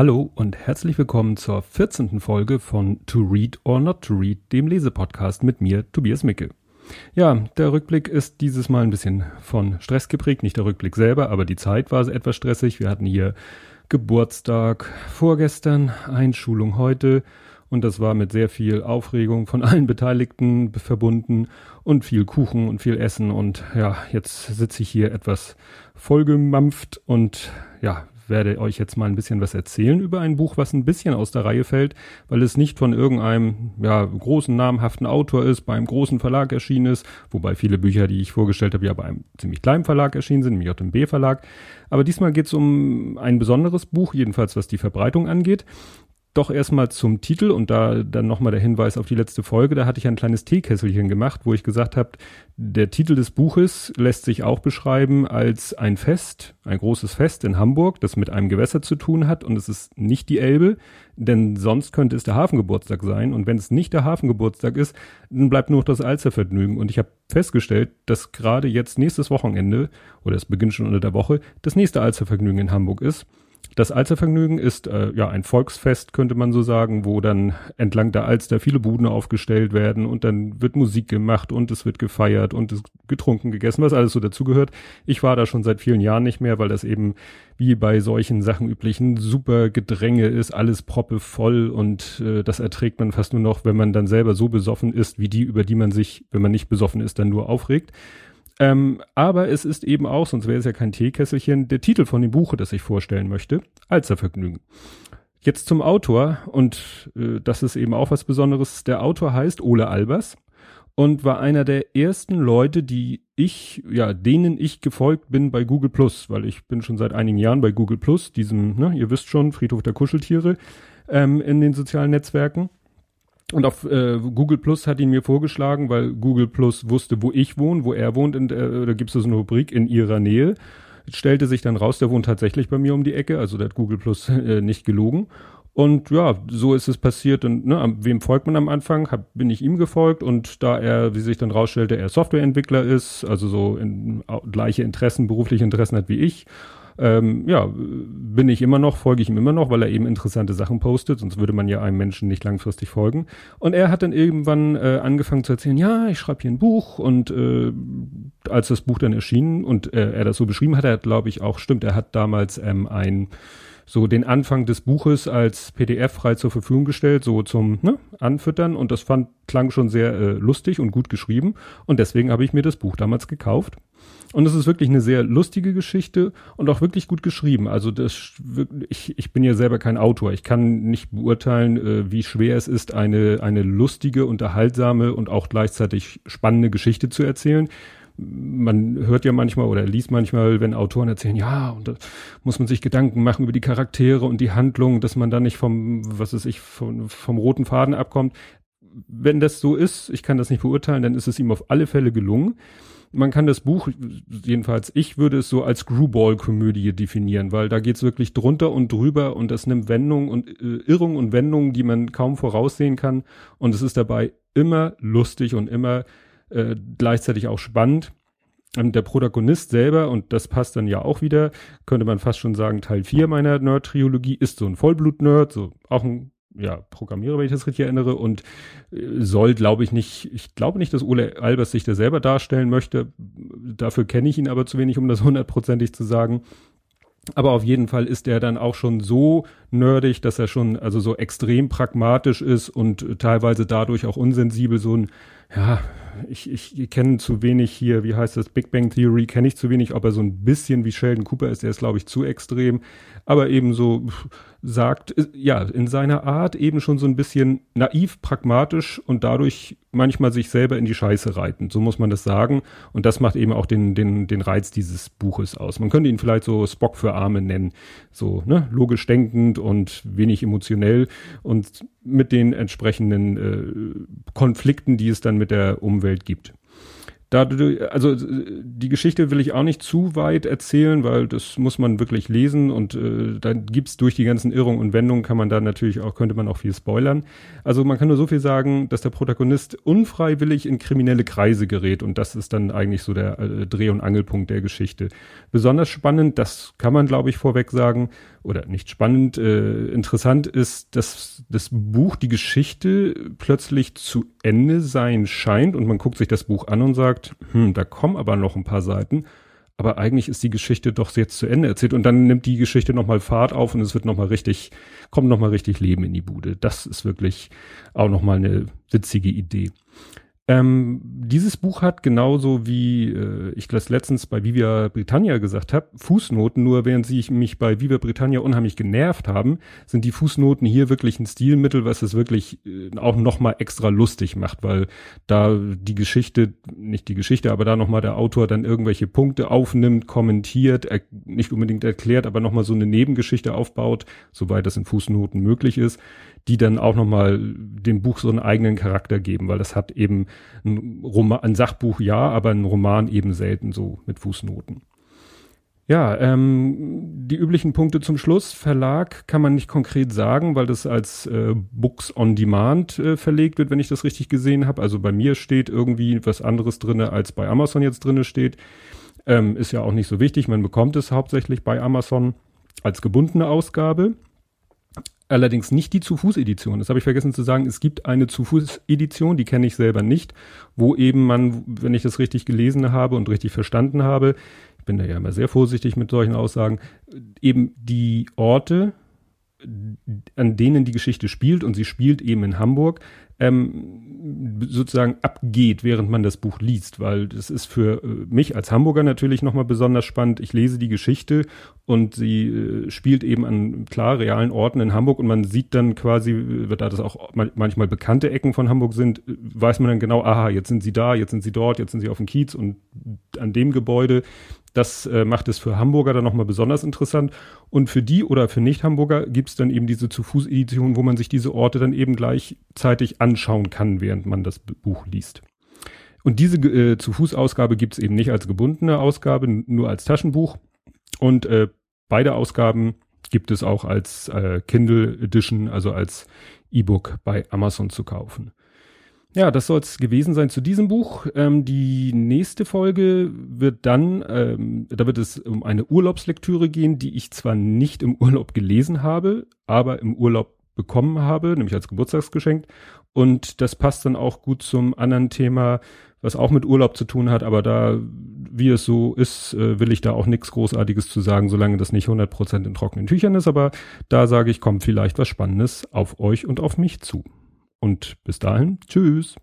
Hallo und herzlich willkommen zur 14. Folge von To Read or Not to Read, dem Lesepodcast mit mir, Tobias Micke. Ja, der Rückblick ist dieses Mal ein bisschen von Stress geprägt, nicht der Rückblick selber, aber die Zeit war etwas stressig. Wir hatten hier Geburtstag vorgestern, Einschulung heute und das war mit sehr viel Aufregung von allen Beteiligten verbunden und viel Kuchen und viel Essen und ja, jetzt sitze ich hier etwas vollgemampft und ja, werde euch jetzt mal ein bisschen was erzählen über ein Buch, was ein bisschen aus der Reihe fällt, weil es nicht von irgendeinem ja, großen namhaften Autor ist, bei einem großen Verlag erschienen ist, wobei viele Bücher, die ich vorgestellt habe, ja bei einem ziemlich kleinen Verlag erschienen sind, nämlich JMB Verlag. Aber diesmal geht es um ein besonderes Buch, jedenfalls was die Verbreitung angeht doch erstmal zum Titel und da dann nochmal der Hinweis auf die letzte Folge. Da hatte ich ein kleines Teekesselchen gemacht, wo ich gesagt habe, der Titel des Buches lässt sich auch beschreiben als ein Fest, ein großes Fest in Hamburg, das mit einem Gewässer zu tun hat und es ist nicht die Elbe, denn sonst könnte es der Hafengeburtstag sein und wenn es nicht der Hafengeburtstag ist, dann bleibt nur noch das Alstervergnügen und ich habe festgestellt, dass gerade jetzt nächstes Wochenende oder es beginnt schon unter der Woche, das nächste Alstervergnügen in Hamburg ist das Alstervergnügen ist äh, ja ein Volksfest, könnte man so sagen, wo dann entlang der Alster viele Buden aufgestellt werden und dann wird Musik gemacht und es wird gefeiert und es getrunken, gegessen, was alles so dazugehört. Ich war da schon seit vielen Jahren nicht mehr, weil das eben wie bei solchen Sachen üblichen super Gedränge ist, alles proppe voll und äh, das erträgt man fast nur noch, wenn man dann selber so besoffen ist, wie die, über die man sich, wenn man nicht besoffen ist, dann nur aufregt. Ähm, aber es ist eben auch, sonst wäre es ja kein Teekesselchen, der Titel von dem Buche, das ich vorstellen möchte, Alzervergnügen. Jetzt zum Autor und äh, das ist eben auch was Besonderes. Der Autor heißt Ole Albers und war einer der ersten Leute, die ich, ja, denen ich gefolgt bin bei Google Plus, weil ich bin schon seit einigen Jahren bei Google Plus, diesem, ne, ihr wisst schon, Friedhof der Kuscheltiere ähm, in den sozialen Netzwerken. Und auf äh, Google Plus hat ihn mir vorgeschlagen, weil Google Plus wusste, wo ich wohne, wo er wohnt. Und, äh, da gibt es so eine Rubrik in ihrer Nähe. Stellte sich dann raus, der wohnt tatsächlich bei mir um die Ecke. Also da hat Google Plus äh, nicht gelogen. Und ja, so ist es passiert. Und ne, wem folgt man am Anfang? Hab, bin ich ihm gefolgt. Und da er, wie sich dann rausstellte, er Softwareentwickler ist, also so in, gleiche Interessen, berufliche Interessen hat wie ich ähm, ja, bin ich immer noch, folge ich ihm immer noch, weil er eben interessante Sachen postet, sonst würde man ja einem Menschen nicht langfristig folgen. Und er hat dann irgendwann äh, angefangen zu erzählen, ja, ich schreibe hier ein Buch und äh, als das Buch dann erschien und äh, er das so beschrieben hat, er hat, glaube ich, auch stimmt, er hat damals ähm, ein so den Anfang des Buches als PDF frei zur Verfügung gestellt, so zum ne, Anfüttern und das fand klang schon sehr äh, lustig und gut geschrieben und deswegen habe ich mir das Buch damals gekauft. Und es ist wirklich eine sehr lustige Geschichte und auch wirklich gut geschrieben. Also das, ich, ich bin ja selber kein Autor. Ich kann nicht beurteilen, äh, wie schwer es ist, eine, eine lustige, unterhaltsame und auch gleichzeitig spannende Geschichte zu erzählen man hört ja manchmal oder liest manchmal, wenn Autoren erzählen, ja, und da muss man sich Gedanken machen über die Charaktere und die Handlung, dass man da nicht vom, was weiß ich, vom, vom roten Faden abkommt. Wenn das so ist, ich kann das nicht beurteilen, dann ist es ihm auf alle Fälle gelungen. Man kann das Buch, jedenfalls ich würde es so als Screwball-Komödie definieren, weil da geht's wirklich drunter und drüber und das nimmt Wendungen und äh, Irrungen und Wendungen, die man kaum voraussehen kann. Und es ist dabei immer lustig und immer äh, gleichzeitig auch spannend. Und der Protagonist selber, und das passt dann ja auch wieder, könnte man fast schon sagen, Teil 4 meiner Nerd-Triologie ist so ein Vollblut-Nerd, so auch ein ja, Programmierer, wenn ich das richtig erinnere, und äh, soll, glaube ich, nicht, ich glaube nicht, dass Ole Albers sich da selber darstellen möchte. Dafür kenne ich ihn aber zu wenig, um das hundertprozentig zu sagen. Aber auf jeden Fall ist er dann auch schon so nerdig, dass er schon also so extrem pragmatisch ist und teilweise dadurch auch unsensibel so ein ja, ich, ich kenne zu wenig hier, wie heißt das, Big Bang Theory, kenne ich zu wenig, ob er so ein bisschen wie Sheldon Cooper ist, der ist, glaube ich, zu extrem, aber eben so sagt, äh, ja, in seiner Art eben schon so ein bisschen naiv, pragmatisch und dadurch manchmal sich selber in die Scheiße reiten. So muss man das sagen. Und das macht eben auch den, den, den Reiz dieses Buches aus. Man könnte ihn vielleicht so Spock für Arme nennen. So, ne, logisch denkend und wenig emotionell und mit den entsprechenden äh, Konflikten, die es dann mit der Umwelt gibt. Da, also die Geschichte will ich auch nicht zu weit erzählen, weil das muss man wirklich lesen und äh, da gibt's durch die ganzen Irrungen und Wendungen kann man da natürlich auch, könnte man auch viel spoilern. Also man kann nur so viel sagen, dass der Protagonist unfreiwillig in kriminelle Kreise gerät und das ist dann eigentlich so der äh, Dreh- und Angelpunkt der Geschichte. Besonders spannend, das kann man glaube ich vorweg sagen, oder nicht spannend, äh, interessant ist, dass das Buch, die Geschichte plötzlich zu Ende sein scheint und man guckt sich das Buch an und sagt, hm, da kommen aber noch ein paar Seiten, aber eigentlich ist die Geschichte doch jetzt zu Ende erzählt und dann nimmt die Geschichte nochmal Fahrt auf und es wird nochmal richtig, kommt nochmal richtig Leben in die Bude. Das ist wirklich auch nochmal eine witzige Idee. Ähm, dieses Buch hat genauso wie äh, ich das letztens bei Viva Britannia gesagt habe, Fußnoten, nur während sie mich bei Viva Britannia unheimlich genervt haben, sind die Fußnoten hier wirklich ein Stilmittel, was es wirklich äh, auch nochmal extra lustig macht, weil da die Geschichte, nicht die Geschichte, aber da nochmal der Autor dann irgendwelche Punkte aufnimmt, kommentiert, er, nicht unbedingt erklärt, aber nochmal so eine Nebengeschichte aufbaut, soweit das in Fußnoten möglich ist die dann auch nochmal dem Buch so einen eigenen Charakter geben, weil das hat eben ein, Roman, ein Sachbuch ja, aber ein Roman eben selten so mit Fußnoten. Ja, ähm, die üblichen Punkte zum Schluss. Verlag kann man nicht konkret sagen, weil das als äh, Books on Demand äh, verlegt wird, wenn ich das richtig gesehen habe. Also bei mir steht irgendwie was anderes drinne, als bei Amazon jetzt drinne steht. Ähm, ist ja auch nicht so wichtig. Man bekommt es hauptsächlich bei Amazon als gebundene Ausgabe. Allerdings nicht die Zu-Fuß-Edition. Das habe ich vergessen zu sagen. Es gibt eine Zu-Fuß-Edition, die kenne ich selber nicht, wo eben man, wenn ich das richtig gelesen habe und richtig verstanden habe, ich bin da ja immer sehr vorsichtig mit solchen Aussagen, eben die Orte, an denen die Geschichte spielt, und sie spielt eben in Hamburg, ähm, sozusagen abgeht, während man das Buch liest, weil das ist für äh, mich als Hamburger natürlich nochmal besonders spannend. Ich lese die Geschichte und sie äh, spielt eben an klar realen Orten in Hamburg und man sieht dann quasi, äh, da das auch manchmal bekannte Ecken von Hamburg sind, äh, weiß man dann genau, aha, jetzt sind sie da, jetzt sind sie dort, jetzt sind sie auf dem Kiez und an dem Gebäude. Das äh, macht es für Hamburger dann nochmal besonders interessant. Und für die oder für Nicht-Hamburger gibt es dann eben diese Zu-Fuß-Edition, wo man sich diese Orte dann eben gleichzeitig anschauen kann, während man das Buch liest. Und diese äh, Zu-Fuß-Ausgabe gibt es eben nicht als gebundene Ausgabe, nur als Taschenbuch. Und äh, beide Ausgaben gibt es auch als äh, Kindle Edition, also als E-Book bei Amazon zu kaufen. Ja, das soll es gewesen sein zu diesem Buch. Ähm, die nächste Folge wird dann, ähm, da wird es um eine Urlaubslektüre gehen, die ich zwar nicht im Urlaub gelesen habe, aber im Urlaub bekommen habe, nämlich als Geburtstagsgeschenk. Und das passt dann auch gut zum anderen Thema, was auch mit Urlaub zu tun hat, aber da, wie es so ist, äh, will ich da auch nichts Großartiges zu sagen, solange das nicht 100% in trockenen Tüchern ist, aber da sage ich, kommt vielleicht was Spannendes auf euch und auf mich zu. Und bis dahin, tschüss.